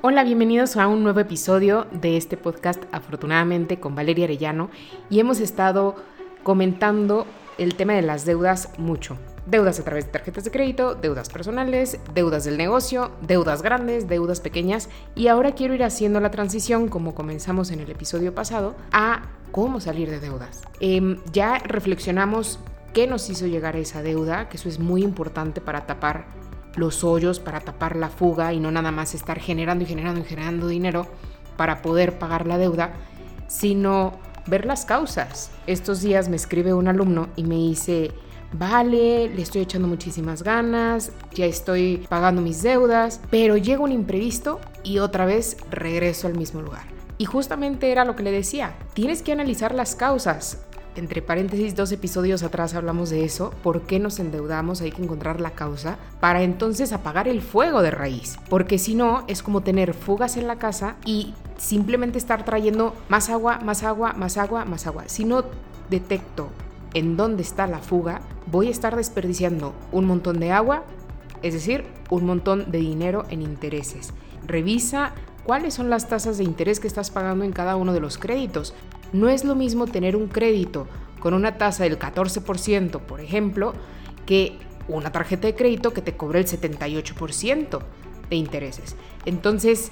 Hola, bienvenidos a un nuevo episodio de este podcast Afortunadamente con Valeria Arellano y hemos estado comentando el tema de las deudas mucho. Deudas a través de tarjetas de crédito, deudas personales, deudas del negocio, deudas grandes, deudas pequeñas y ahora quiero ir haciendo la transición como comenzamos en el episodio pasado a cómo salir de deudas. Em, ya reflexionamos qué nos hizo llegar a esa deuda, que eso es muy importante para tapar los hoyos para tapar la fuga y no nada más estar generando y generando y generando dinero para poder pagar la deuda, sino ver las causas. Estos días me escribe un alumno y me dice, vale, le estoy echando muchísimas ganas, ya estoy pagando mis deudas, pero llega un imprevisto y otra vez regreso al mismo lugar. Y justamente era lo que le decía, tienes que analizar las causas entre paréntesis, dos episodios atrás hablamos de eso, por qué nos endeudamos, hay que encontrar la causa, para entonces apagar el fuego de raíz, porque si no es como tener fugas en la casa y simplemente estar trayendo más agua, más agua, más agua, más agua. Si no detecto en dónde está la fuga, voy a estar desperdiciando un montón de agua, es decir, un montón de dinero en intereses. Revisa cuáles son las tasas de interés que estás pagando en cada uno de los créditos. No es lo mismo tener un crédito con una tasa del 14%, por ejemplo, que una tarjeta de crédito que te cobre el 78% de intereses. Entonces,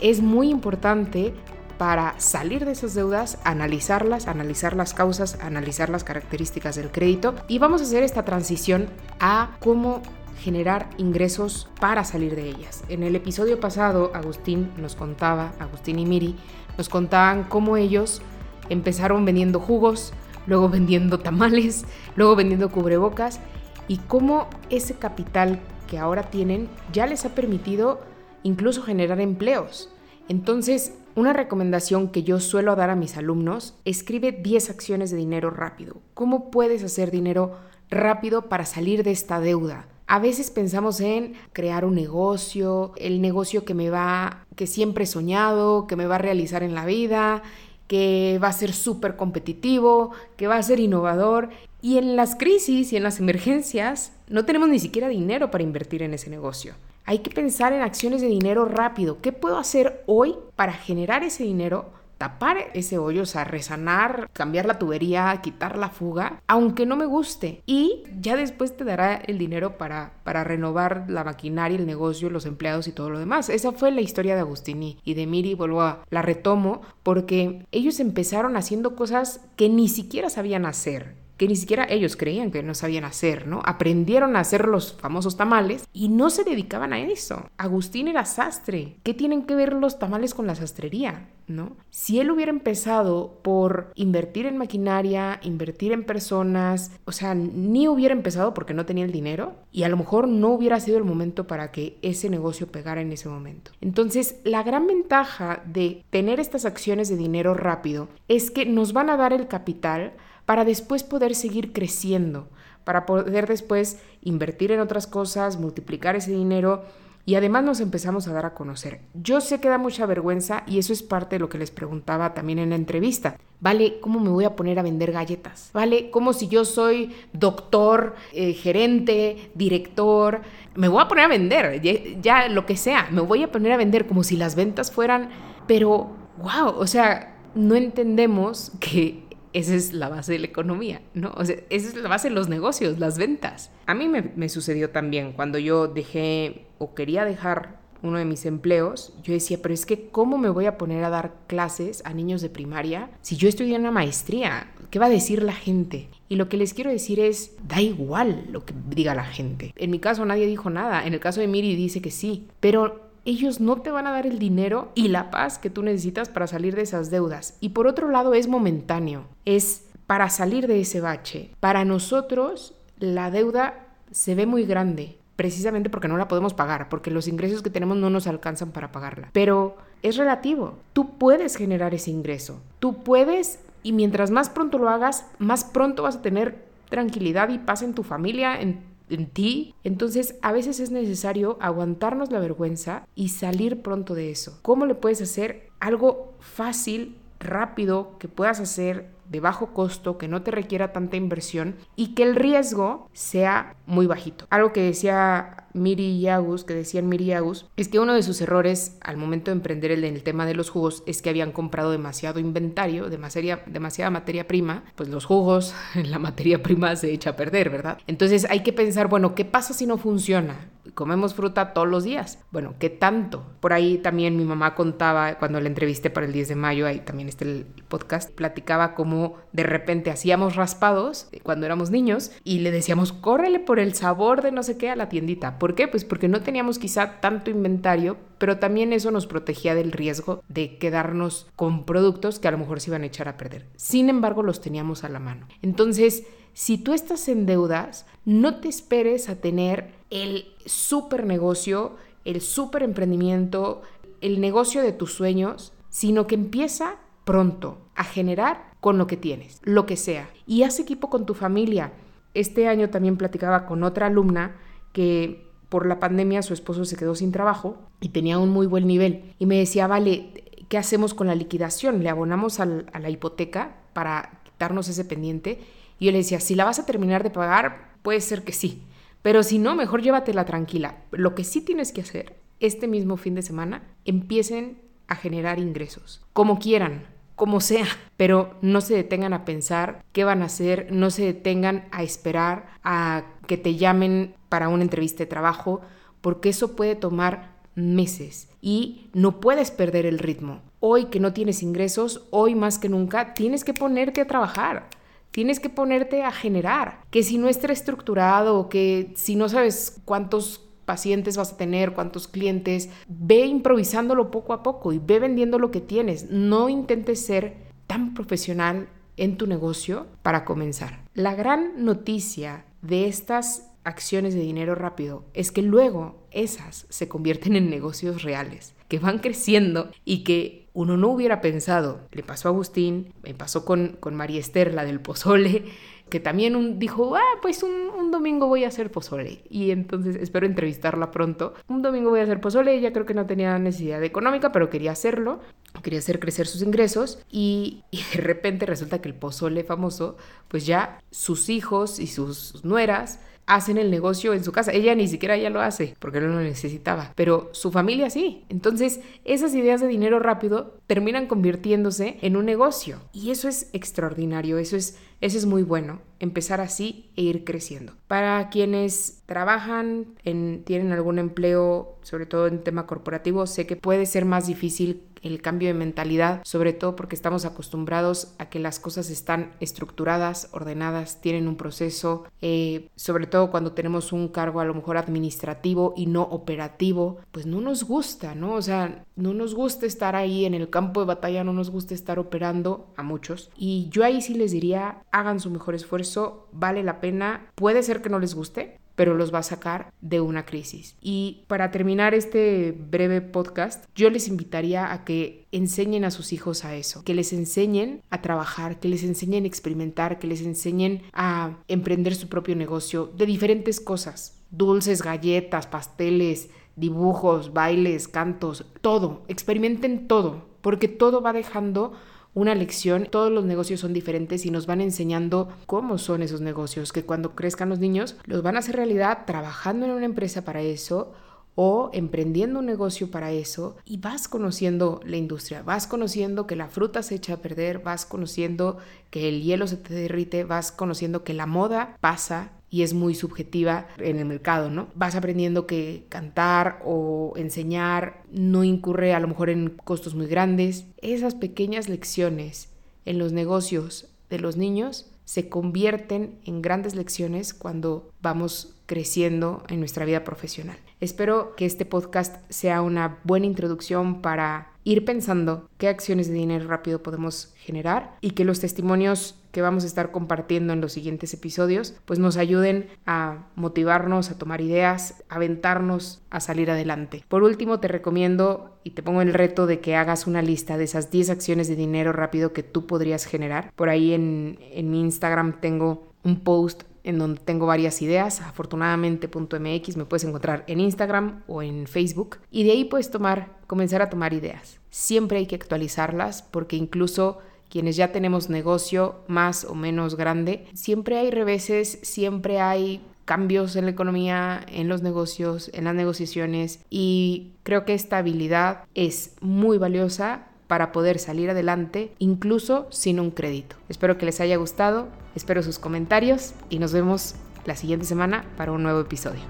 es muy importante para salir de esas deudas, analizarlas, analizar las causas, analizar las características del crédito y vamos a hacer esta transición a cómo generar ingresos para salir de ellas. En el episodio pasado, Agustín nos contaba, Agustín y Miri, nos contaban cómo ellos Empezaron vendiendo jugos, luego vendiendo tamales, luego vendiendo cubrebocas y cómo ese capital que ahora tienen ya les ha permitido incluso generar empleos. Entonces, una recomendación que yo suelo dar a mis alumnos, escribe 10 acciones de dinero rápido. ¿Cómo puedes hacer dinero rápido para salir de esta deuda? A veces pensamos en crear un negocio, el negocio que me va, que siempre he soñado, que me va a realizar en la vida, que va a ser súper competitivo, que va a ser innovador. Y en las crisis y en las emergencias no tenemos ni siquiera dinero para invertir en ese negocio. Hay que pensar en acciones de dinero rápido. ¿Qué puedo hacer hoy para generar ese dinero tapar ese hoyo, o sea, resanar, cambiar la tubería, quitar la fuga, aunque no me guste. Y ya después te dará el dinero para, para renovar la maquinaria, el negocio, los empleados y todo lo demás. Esa fue la historia de Agustini y de Miri, vuelvo a la retomo, porque ellos empezaron haciendo cosas que ni siquiera sabían hacer que ni siquiera ellos creían que no sabían hacer, ¿no? Aprendieron a hacer los famosos tamales y no se dedicaban a eso. Agustín era sastre. ¿Qué tienen que ver los tamales con la sastrería? ¿No? Si él hubiera empezado por invertir en maquinaria, invertir en personas, o sea, ni hubiera empezado porque no tenía el dinero y a lo mejor no hubiera sido el momento para que ese negocio pegara en ese momento. Entonces, la gran ventaja de tener estas acciones de dinero rápido es que nos van a dar el capital para después poder seguir creciendo, para poder después invertir en otras cosas, multiplicar ese dinero y además nos empezamos a dar a conocer. Yo sé que da mucha vergüenza y eso es parte de lo que les preguntaba también en la entrevista. Vale, ¿cómo me voy a poner a vender galletas? Vale, como si yo soy doctor, eh, gerente, director, me voy a poner a vender, ya, ya lo que sea, me voy a poner a vender como si las ventas fueran, pero wow, o sea, no entendemos que esa es la base de la economía, ¿no? O sea, esa es la base de los negocios, las ventas. A mí me, sucedió también cuando yo dejé o quería dejar uno de mis empleos, yo decía, pero es que ¿cómo me voy a poner a dar clases a niños de primaria si yo estudié una maestría? ¿Qué va a decir la gente? Y lo que les quiero decir es, da igual lo que diga la gente. En mi caso nadie dijo nada, en el caso de Miri dice que sí, pero ellos no te van a dar el dinero y la paz que tú necesitas para salir de esas deudas. Y por otro lado, es momentáneo, es para salir de ese bache. Para nosotros, la deuda se ve muy grande, precisamente porque no la podemos pagar, porque los ingresos que tenemos no nos alcanzan para pagarla. Pero es relativo. Tú puedes generar ese ingreso. Tú puedes, y mientras más pronto lo hagas, más pronto vas a tener tranquilidad y paz en tu familia, en en ti. Entonces, a veces es necesario aguantarnos la vergüenza y salir pronto de eso. ¿Cómo le puedes hacer algo fácil rápido que puedas hacer de bajo costo, que no te requiera tanta inversión y que el riesgo sea muy bajito. Algo que decía Miri Yagus, que decían Miri Yagus, es que uno de sus errores al momento de emprender el, tema de los jugos es que habían comprado demasiado inventario, demasiada, demasiada materia prima, pues los jugos, la materia prima se echa a perder, ¿verdad? Entonces hay que pensar, bueno, ¿qué pasa si no funciona? Comemos fruta todos los días. Bueno, ¿qué tanto? Por ahí también mi mamá contaba, cuando la entrevisté para el 10 de mayo, ahí también está el podcast, platicaba cómo de repente hacíamos raspados cuando éramos niños y le decíamos, córrele por el sabor de no sé qué a la tiendita. ¿Por qué? Pues porque no teníamos quizá tanto inventario, pero también eso nos protegía del riesgo de quedarnos con productos que a lo mejor se iban a echar a perder. Sin embargo, los teníamos a la mano. Entonces, si tú estás en deudas, no te esperes a tener el super negocio, el super emprendimiento, el negocio de tus sueños, sino que empieza pronto a generar con lo que tienes, lo que sea. Y haz equipo con tu familia. Este año también platicaba con otra alumna que por la pandemia su esposo se quedó sin trabajo y tenía un muy buen nivel. Y me decía, vale, ¿qué hacemos con la liquidación? ¿Le abonamos a la hipoteca para quitarnos ese pendiente? Y yo le decía, si la vas a terminar de pagar, puede ser que sí. Pero si no, mejor llévatela tranquila. Lo que sí tienes que hacer este mismo fin de semana, empiecen a generar ingresos, como quieran, como sea, pero no se detengan a pensar qué van a hacer, no se detengan a esperar a que te llamen para una entrevista de trabajo, porque eso puede tomar meses y no puedes perder el ritmo. Hoy que no tienes ingresos, hoy más que nunca, tienes que ponerte a trabajar. Tienes que ponerte a generar, que si no está estructurado, que si no sabes cuántos pacientes vas a tener, cuántos clientes, ve improvisándolo poco a poco y ve vendiendo lo que tienes. No intentes ser tan profesional en tu negocio para comenzar. La gran noticia de estas acciones de dinero rápido es que luego esas se convierten en negocios reales, que van creciendo y que uno no hubiera pensado. Le pasó a Agustín, me pasó con, con María Esther, la del pozole, que también dijo, ah, pues un, un, domingo voy a hacer pozole. Y entonces espero entrevistarla pronto. Un domingo voy a hacer pozole, ella creo que no tenía necesidad económica, pero quería hacerlo, quería hacer crecer sus ingresos y de repente resulta que el pozole famoso, pues ya sus hijos y sus nueras hacen el negocio en su casa. Ella ni siquiera ya lo hace porque no lo necesitaba, pero su familia sí. Entonces, esas ideas de dinero rápido terminan convirtiéndose en un negocio y eso es extraordinario, eso es eso es muy bueno, empezar así e ir creciendo. Para quienes trabajan, en, tienen algún empleo, sobre todo en tema corporativo, sé que puede ser más difícil el cambio de mentalidad, sobre todo porque estamos acostumbrados a que las cosas están estructuradas, ordenadas, tienen un proceso, eh, sobre todo cuando tenemos un cargo a lo mejor administrativo y no operativo, pues no nos gusta, ¿no? O sea, no nos gusta estar ahí en el campo de batalla, no nos gusta estar operando a muchos. Y yo ahí sí les diría, hagan su mejor esfuerzo, vale la pena, puede ser que no les guste, pero los va a sacar de una crisis. Y para terminar este breve podcast, yo les invitaría a que enseñen a sus hijos a eso, que les enseñen a trabajar, que les enseñen a experimentar, que les enseñen a emprender su propio negocio de diferentes cosas, dulces, galletas, pasteles, dibujos, bailes, cantos, todo, experimenten todo, porque todo va dejando una lección. Todos los negocios son diferentes y nos van enseñando cómo son esos negocios, que cuando crezcan los niños los van a hacer realidad trabajando en una empresa para eso o emprendiendo un negocio para eso y vas conociendo la industria, vas conociendo que la fruta se echa a perder, vas conociendo que el hielo se te derrite, vas conociendo que la moda pasa y es muy subjetiva en el mercado, ¿no? Vas aprendiendo que cantar o enseñar no incurre a lo mejor en costos muy grandes. Esas pequeñas lecciones en los negocios de los niños se convierten en grandes lecciones cuando vamos creciendo en nuestra vida profesional. Espero que este podcast sea una buena introducción para ir pensando qué acciones de dinero rápido podemos generar y que los testimonios que vamos a estar compartiendo en los siguientes episodios pues nos ayuden a motivarnos, a tomar ideas, a aventarnos a salir adelante. Por último, te recomiendo y te pongo el reto de que hagas una lista de esas 10 acciones de dinero rápido que tú podrías generar. Por ahí en, en mi Instagram tengo un post en donde tengo varias ideas, afortunadamente.mx, me puedes encontrar en Instagram o en Facebook, y de ahí puedes tomar, comenzar a tomar ideas. Siempre hay que actualizarlas porque incluso quienes ya tenemos negocio más o menos grande, siempre hay reveses, siempre hay cambios en la economía, en los negocios, en las negociaciones y creo que esta habilidad es muy valiosa para poder salir adelante incluso sin un crédito. Espero que les haya gustado, espero sus comentarios y nos vemos la siguiente semana para un nuevo episodio.